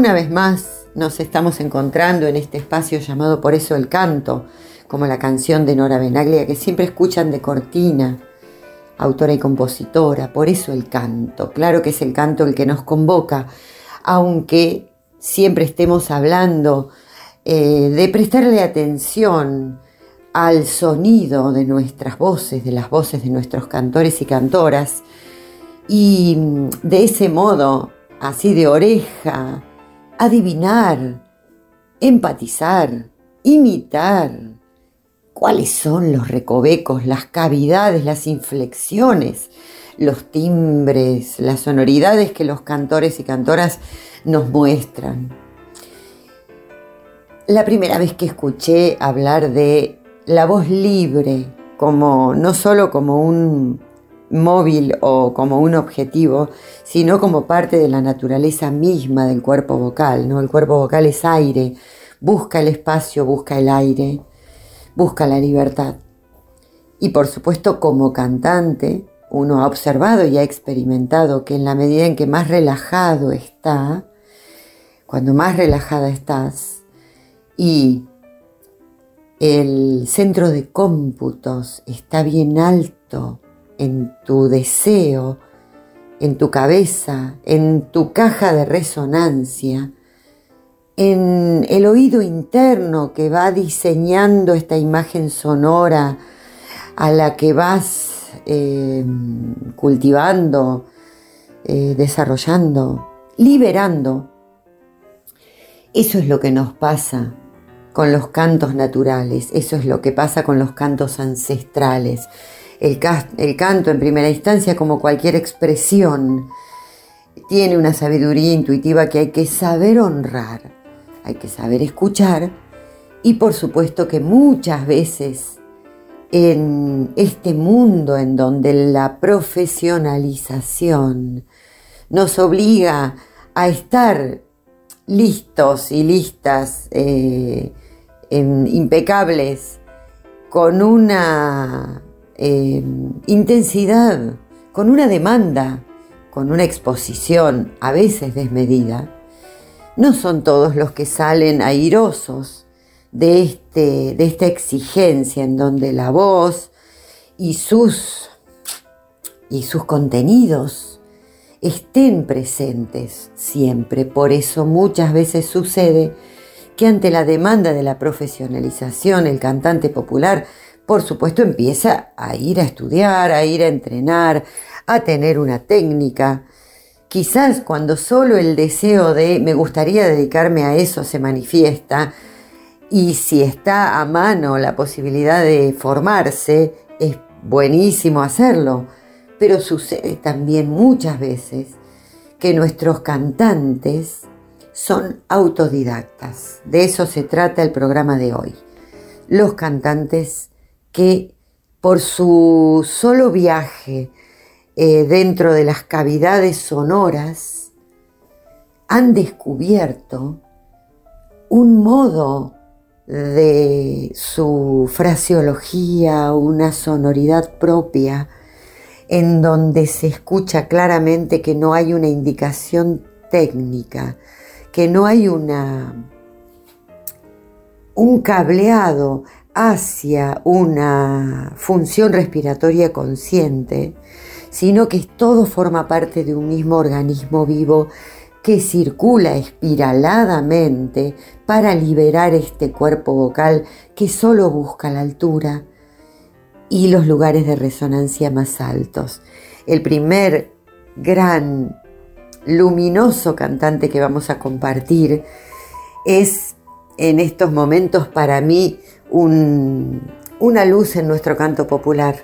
Una vez más nos estamos encontrando en este espacio llamado Por eso el canto, como la canción de Nora Benaglia que siempre escuchan de cortina, autora y compositora, por eso el canto. Claro que es el canto el que nos convoca, aunque siempre estemos hablando eh, de prestarle atención al sonido de nuestras voces, de las voces de nuestros cantores y cantoras, y de ese modo, así de oreja, adivinar, empatizar, imitar, cuáles son los recovecos, las cavidades, las inflexiones, los timbres, las sonoridades que los cantores y cantoras nos muestran. La primera vez que escuché hablar de la voz libre como no solo como un móvil o como un objetivo, sino como parte de la naturaleza misma del cuerpo vocal, ¿no? El cuerpo vocal es aire, busca el espacio, busca el aire, busca la libertad. Y por supuesto, como cantante, uno ha observado y ha experimentado que en la medida en que más relajado está, cuando más relajada estás y el centro de cómputos está bien alto en tu deseo, en tu cabeza, en tu caja de resonancia, en el oído interno que va diseñando esta imagen sonora a la que vas eh, cultivando, eh, desarrollando, liberando. Eso es lo que nos pasa con los cantos naturales, eso es lo que pasa con los cantos ancestrales. El, canto en primera instancia, como cualquier expresión, tiene una sabiduría intuitiva que hay que saber honrar hay que saber escuchar y por supuesto que muchas veces en este mundo en donde la profesionalización nos obliga a estar listos y listas, eh, impecables, con una eh, intensidad, con una demanda, con una exposición a veces desmedida, no son todos los que salen airosos de, este, de esta exigencia en donde la voz y sus, y sus contenidos estén presentes siempre. Por eso muchas veces sucede que ante la demanda de la profesionalización, el cantante popular, por supuesto, empieza a ir a estudiar, a ir a entrenar, a tener una técnica, Quizás cuando solo el deseo de me gustaría dedicarme a eso se manifiesta y si está a mano la posibilidad de formarse, es buenísimo hacerlo. Pero sucede también muchas veces que nuestros cantantes son autodidactas. De eso se trata el programa de hoy. Los cantantes que por su solo viaje eh, dentro de las cavidades sonoras han descubierto un modo de su fraseología, una sonoridad propia, en donde se escucha claramente que no hay una indicación técnica, que no hay una, un cableado hacia una función respiratoria consciente, sino que todo forma parte de un mismo organismo vivo que circula espiraladamente para liberar este cuerpo vocal que solo busca la altura y los lugares de resonancia más altos. El primer gran, luminoso cantante que vamos a compartir es en estos momentos para mí un una luz en nuestro canto popular.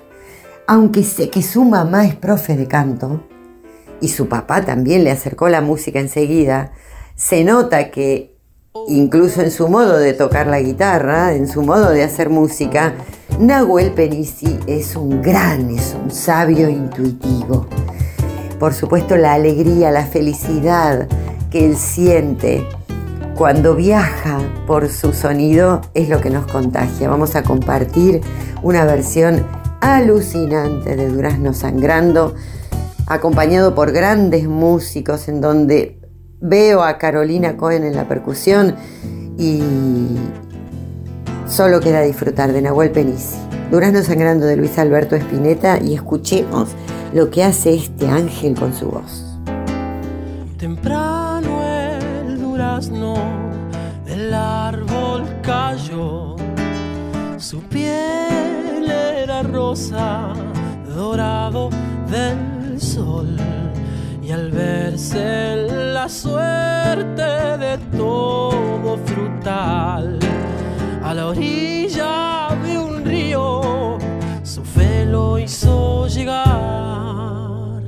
Aunque sé que su mamá es profe de canto y su papá también le acercó la música enseguida, se nota que incluso en su modo de tocar la guitarra, en su modo de hacer música, Nahuel Penisi es un gran, es un sabio intuitivo. Por supuesto, la alegría, la felicidad que él siente cuando viaja por su sonido es lo que nos contagia. Vamos a compartir una versión alucinante de Durazno Sangrando, acompañado por grandes músicos en donde veo a Carolina Cohen en la percusión y solo queda disfrutar de Nahuel Penisi. Durazno Sangrando de Luis Alberto Espineta y escuchemos lo que hace este ángel con su voz. Su piel era rosa, dorado del sol y al verse la suerte de todo frutal, a la orilla de un río, su fe lo hizo llegar.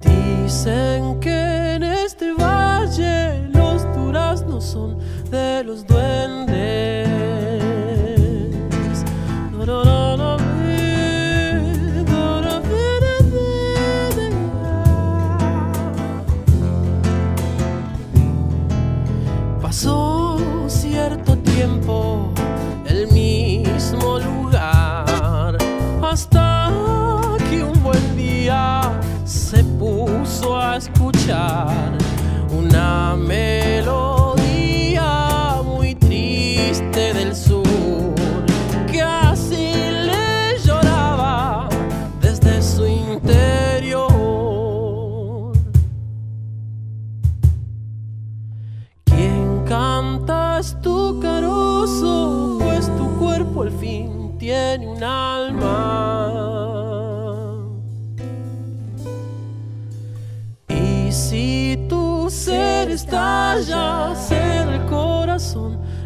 Dicen que en este duraznos son de los duendes.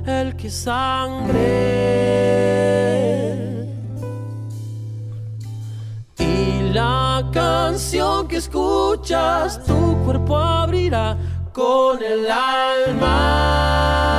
El que sangre. Y la canción que escuchas, tu cuerpo abrirá con el alma.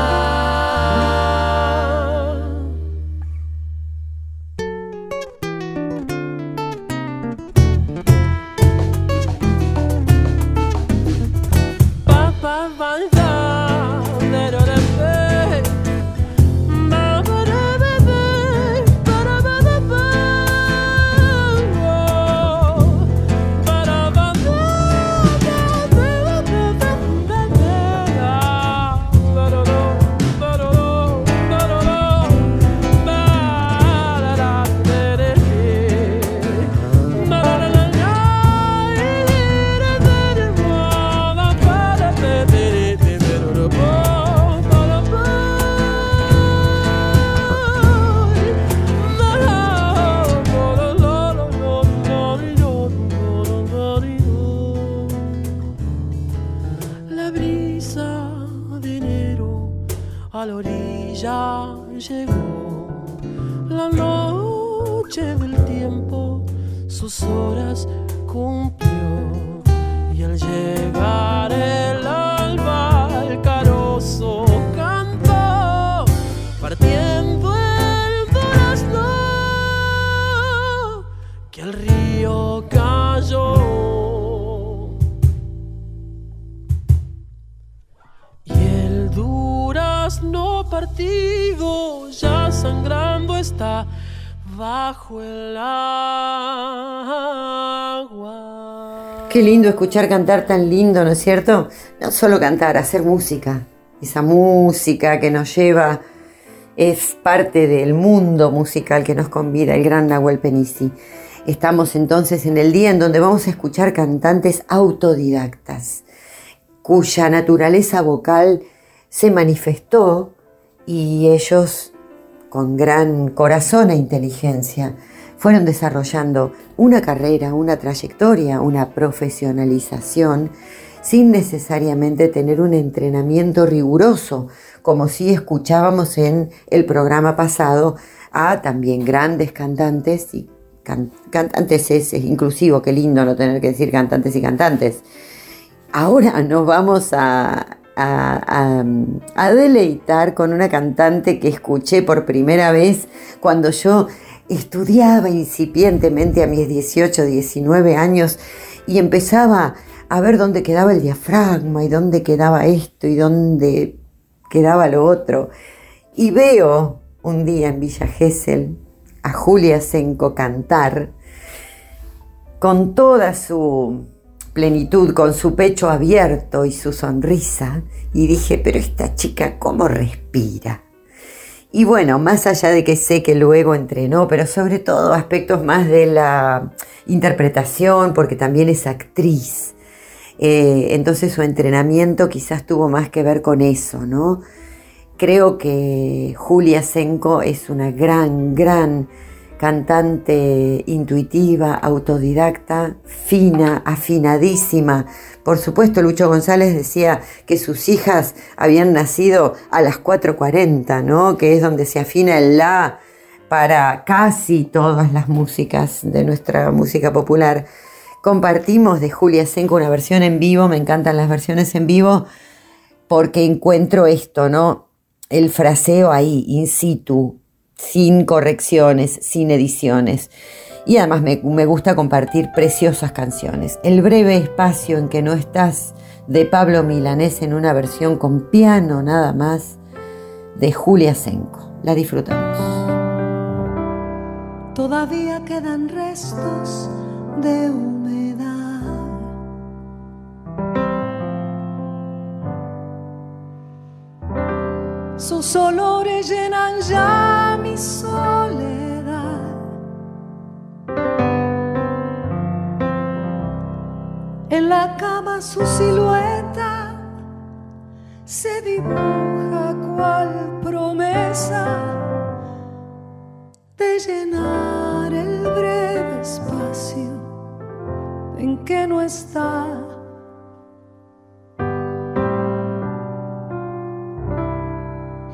Qué lindo escuchar cantar tan lindo, ¿no es cierto? No solo cantar, hacer música. Esa música que nos lleva es parte del mundo musical que nos convida el gran Nahuel Penisi. Estamos entonces en el día en donde vamos a escuchar cantantes autodidactas, cuya naturaleza vocal se manifestó y ellos, con gran corazón e inteligencia, fueron desarrollando una carrera, una trayectoria, una profesionalización sin necesariamente tener un entrenamiento riguroso, como si escuchábamos en el programa pasado a también grandes cantantes y can- cantantes es, inclusivo, qué lindo no tener que decir cantantes y cantantes. Ahora nos vamos a- a deleitar con una cantante que escuché por primera vez cuando yo estudiaba incipientemente a mis 18, 19 años y empezaba a ver dónde quedaba el diafragma y dónde quedaba esto y dónde quedaba lo otro. Y veo un día en Villa Gesell a Julia Senco cantar con toda su plenitud, con su pecho abierto y su sonrisa, y dije, pero esta chica, ¿cómo respira? Y bueno, más allá de que sé que luego entrenó, pero sobre todo aspectos más de la interpretación, porque también es actriz. Eh, entonces su entrenamiento quizás tuvo más que ver con eso, ¿no? Creo que Julia Senko es una gran, gran cantante intuitiva, autodidacta, fina, afinadísima. Por supuesto, Lucho González decía que sus hijas habían nacido a las 4.40, ¿no? Que es donde se afina el la para casi todas las músicas de nuestra música popular. Compartimos de Julia Senko una versión en vivo, me encantan las versiones en vivo porque encuentro esto, ¿no? El fraseo ahí, in situ, sin correcciones, sin ediciones. Y además me, gusta compartir preciosas canciones. El breve espacio en que no estás de Pablo Milanés en una versión con piano nada más de Julia Senko. La disfrutamos. Todavía quedan restos de humedad. Sus olores llenan ya mi soledad. En la cama su silueta se dibuja cual promesa de llenar el breve espacio en que no está.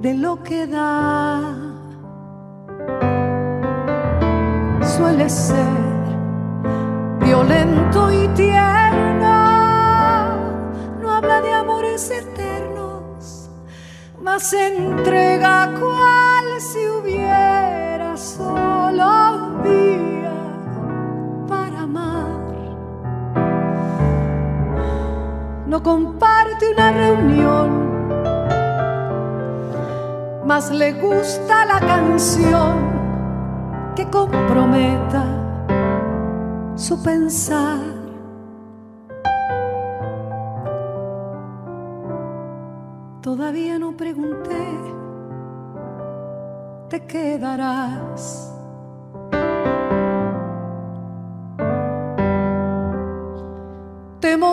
de lo que da. Suele ser violento y tierno, no habla de amores eternos mas entrega cual si hubiera solo un día para amar. No comparte una reunión, mas le gusta la canción que comprometa su pensar. Todavía no pregunté, te quedarás.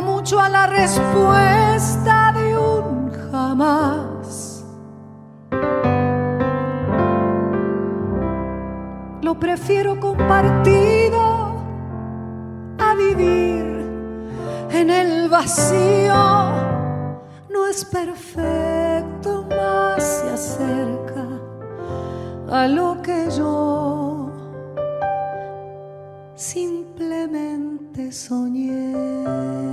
Mucho a la respuesta de un jamás. Lo prefiero compartido a vivir en el vacío no es perfecto, más se acerca a lo que yo simplemente soñé.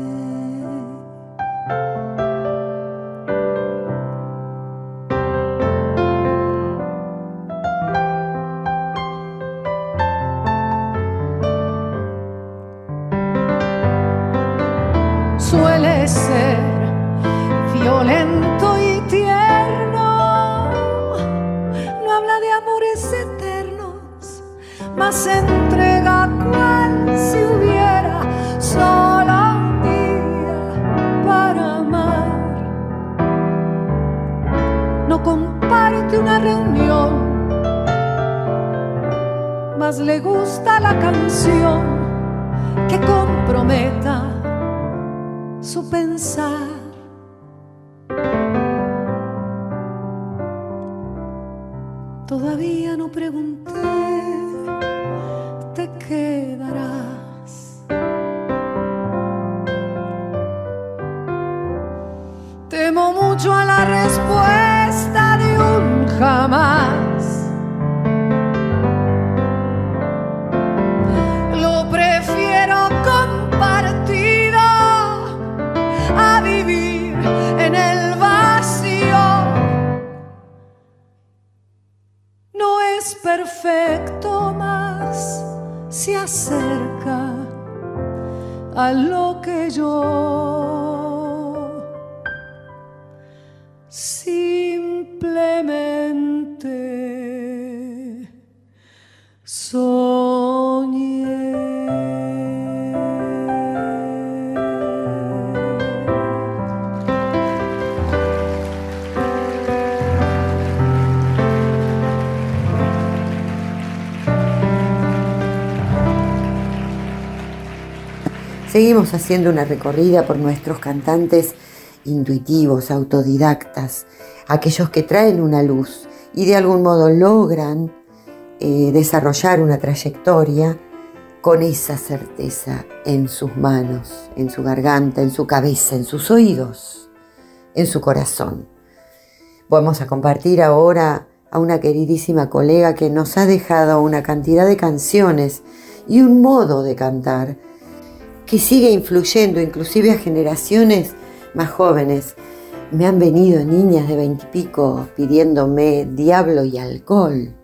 se entrega cual si hubiera sola un día para amar. No comparte una reunión, más le gusta la canción que comprometa su pensar. Todavía no pregunté. Seguimos haciendo una recorrida por nuestros cantantes intuitivos, autodidactas, aquellos que traen una luz y de algún modo logran eh, desarrollar una trayectoria con esa certeza en sus manos, en su garganta, en su cabeza, en sus oídos, en su corazón. Vamos a compartir ahora a una queridísima colega que nos ha dejado una cantidad de canciones y un modo de cantar que sigue influyendo inclusive a generaciones más jóvenes. Me han venido niñas de veintipico pidiéndome diablo y alcohol.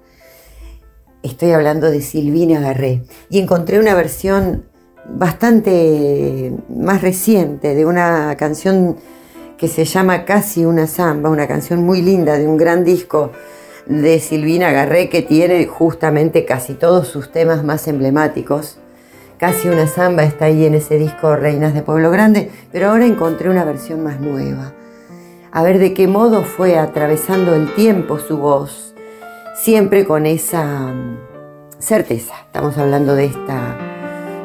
Estoy hablando de Silvina Garré y encontré una versión bastante más reciente de una canción que se llama Casi una samba, una canción muy linda de un gran disco de Silvina Garré que tiene justamente casi todos sus temas más emblemáticos. Casi una samba está ahí en ese disco Reinas de Pueblo Grande, pero ahora encontré una versión más nueva. A ver de qué modo fue atravesando el tiempo su voz, siempre con esa mm, certeza. Estamos hablando de, esta,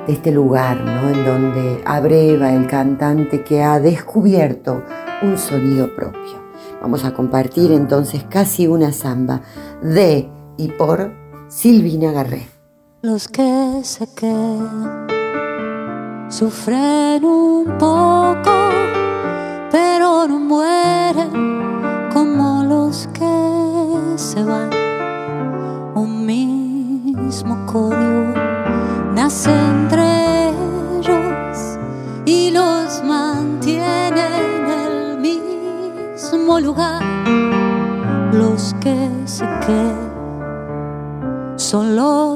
de este lugar, ¿no? En donde abreva el cantante que ha descubierto un sonido propio. Vamos a compartir entonces casi una samba de y por Silvina Garré. Los que se quedan sufren un poco, pero no mueren como los que se van. Un mismo código nace entre ellos y los mantiene en el mismo lugar. Los que se quedan son los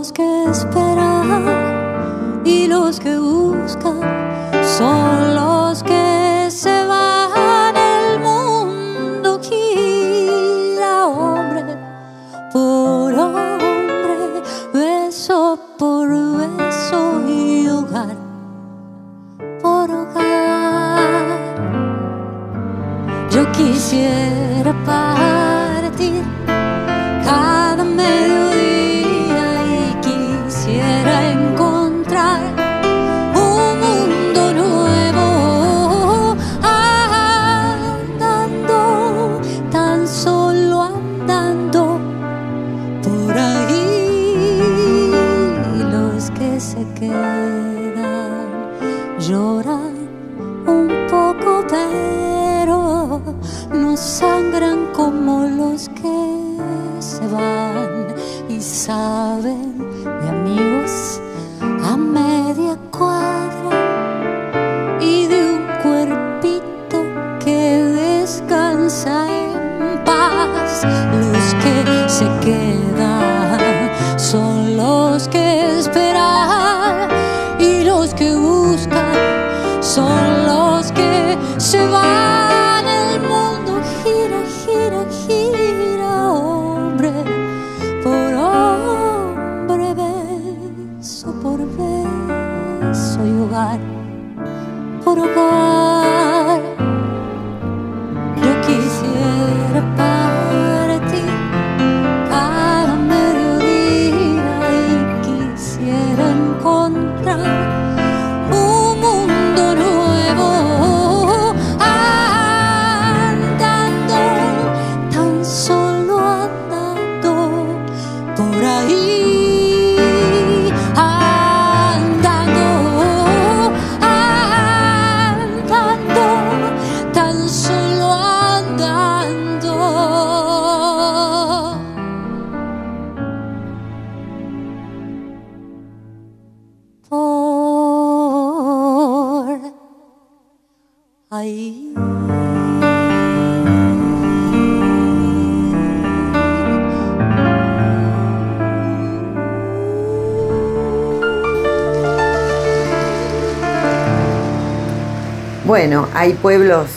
Bueno, hay pueblos,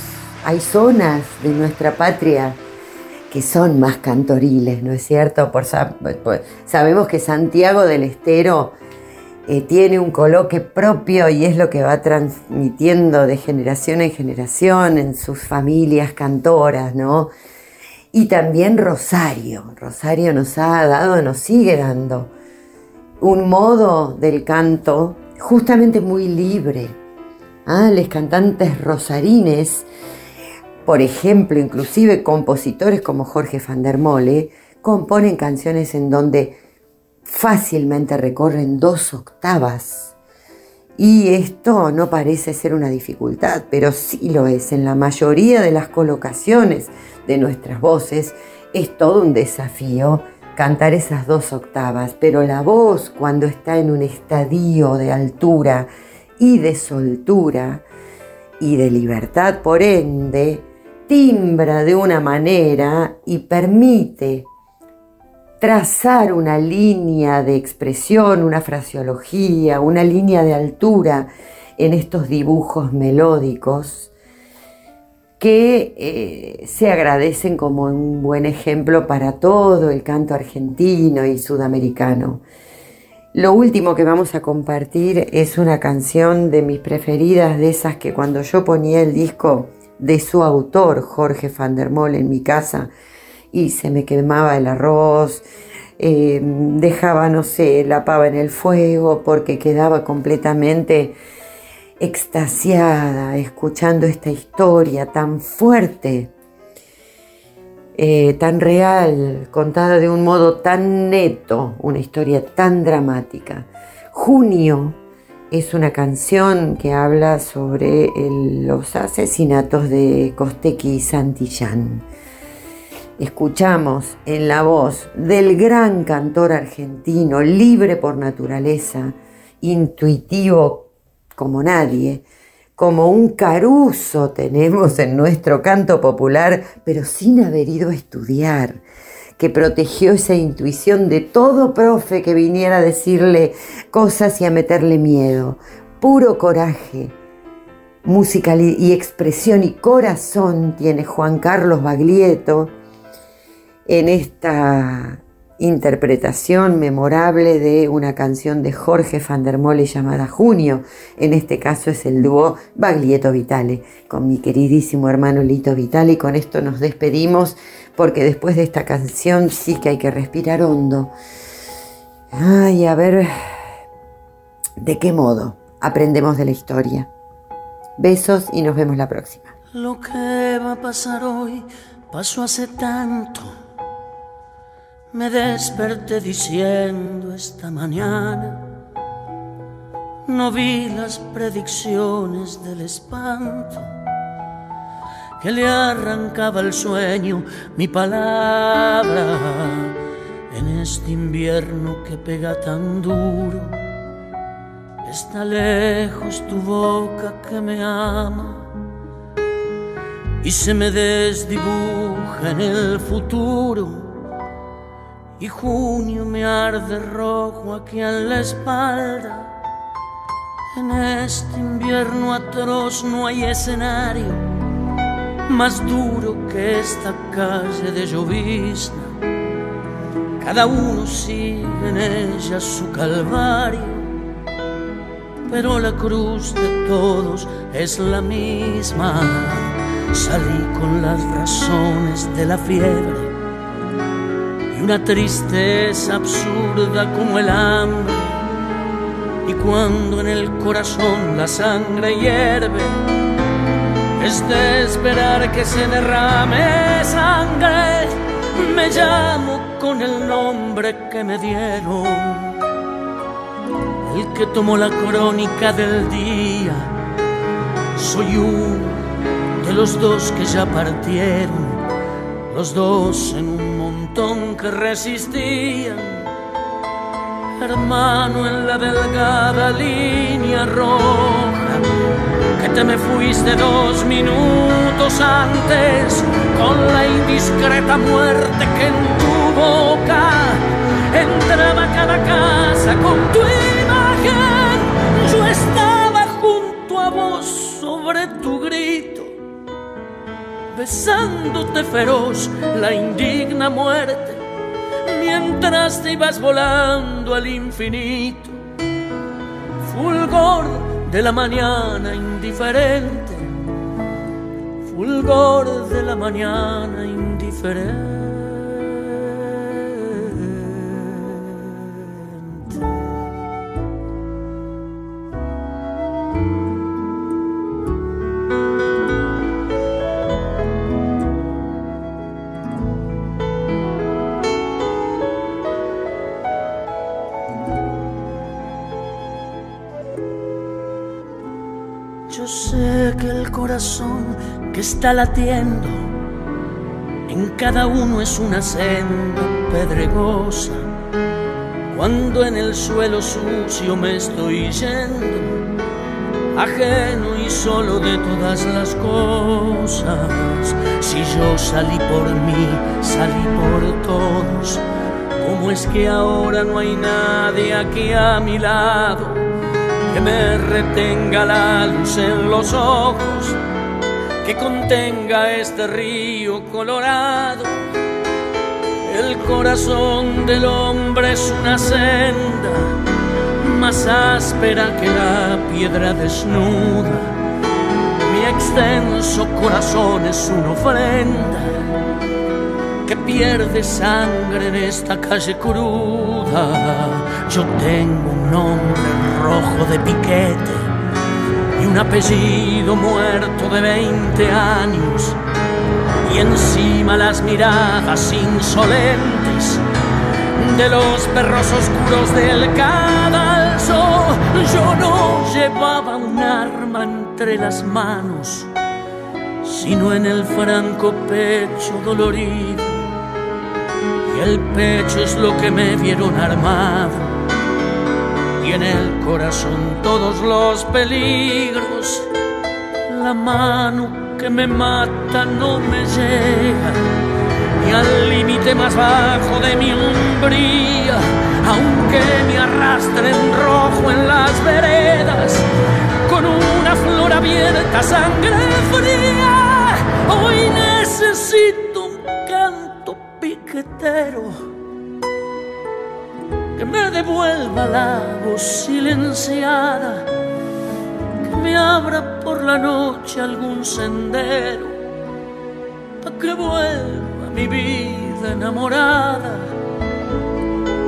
hay zonas de nuestra patria que son más cantoriles, ¿no es cierto? Por- sabemos que Santiago del Estero eh, tiene un coloque propio y es lo que va transmitiendo de generación en generación en sus familias cantoras, ¿no? Y también Rosario. Rosario nos ha dado, nos sigue dando un modo del canto justamente muy libre. Ah, los cantantes rosarines, por ejemplo, inclusive compositores como Jorge van der Mole, componen canciones en donde fácilmente recorren dos octavas. Y esto no parece ser una dificultad, pero sí lo es. En la mayoría de las colocaciones de nuestras voces es todo un desafío cantar esas dos octavas, pero la voz cuando está en un estadio de altura y de soltura y de libertad, por ende, timbra de una manera y permite trazar una línea de expresión, una fraseología, una línea de altura en estos dibujos melódicos que eh, se agradecen como un buen ejemplo para todo el canto argentino y sudamericano. Lo último que vamos a compartir es una canción de mis preferidas, de esas que cuando yo ponía el disco de su autor, Jorge van der Mol, en mi casa, y se me quemaba el arroz, eh, dejaba, no sé, la pava en el fuego porque quedaba completamente extasiada escuchando esta historia tan fuerte, eh, tan real, contada de un modo tan neto, una historia tan dramática. Junio es una canción que habla sobre los asesinatos de Costequi y Santillán. Escuchamos en la voz del gran cantor argentino, libre por naturaleza, intuitivo como nadie, como un caruso tenemos en nuestro canto popular, pero sin haber ido a estudiar, que protegió esa intuición de todo profe que viniera a decirle cosas y a meterle miedo. Puro coraje, música y expresión y corazón tiene Juan Carlos Baglietto en esta interpretación memorable de una canción de Jorge van der Mole llamada Junio. En este caso es el dúo Baglietto Vitale, con mi queridísimo hermano Lito Vitale. Y con esto nos despedimos, porque después de esta canción sí que hay que respirar hondo. Ay, a ver, ¿de qué modo aprendemos de la historia? Besos y nos vemos la próxima. Lo que va a pasar hoy pasó hace tanto. Me desperté diciendo esta mañana. No vi las predicciones del espanto que le arrancaba el sueño mi palabra en este invierno que pega tan duro. Está lejos tu boca que me ama y se me desdibuja en el futuro. Y junio me arde rojo aquí en la espalda. En este invierno atroz no hay escenario más duro que esta calle de llovizna. Cada uno sigue en ella su calvario pero la cruz de todos es la misma. Salí con las razones de la fiebre una tristeza absurda como el hambre. Y cuando en el corazón la sangre hierve, es de esperar que se derrame sangre. Me llamo con el nombre que me dieron el que tomó la crónica del día. Soy uno de los dos que ya partieron, los dos en montón que resistían. Hermano en la delgada línea roja, que te me fuiste dos minutos antes con la indiscreta muerte que en tu boca entraba cada casa con tu imagen. Yo estaba junto a vos sobre tu grito besándote feroz la indigna muerte, mientras te ibas volando al infinito. Fulgor de la mañana indiferente, fulgor de la mañana indiferente. Que está latiendo en cada uno es una senda pedregosa. Cuando en el suelo sucio me estoy yendo, ajeno y solo de todas las cosas. Si yo salí por mí, salí por todos. ¿Cómo es que ahora no hay nadie aquí a mi lado? Me retenga la luz en los ojos, que contenga este río colorado. El corazón del hombre es una senda más áspera que la piedra desnuda. Mi extenso corazón es una ofrenda que pierde sangre en esta calle cruda. Yo tengo un nombre rojo de piquete y un apellido muerto de 20 años. Y encima las miradas insolentes de los perros oscuros del cadalso. Yo no llevaba un arma entre las manos, sino en el franco pecho dolorido. Y el pecho es lo que me vieron armado y en el corazón todos los peligros. La mano que me mata no me llega ni al límite más bajo de mi umbría, aunque me arrastren rojo en las veredas con una flor abierta, sangre fría. Hoy necesito un canto piquetero que me devuelva la voz silenciada, que me abra por la noche algún sendero, para que vuelva mi vida enamorada,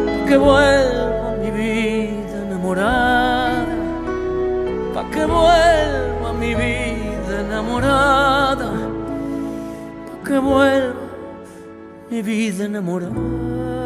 pa' que vuelva mi vida enamorada, para que vuelva mi vida enamorada, pa' que vuelva mi vida enamorada.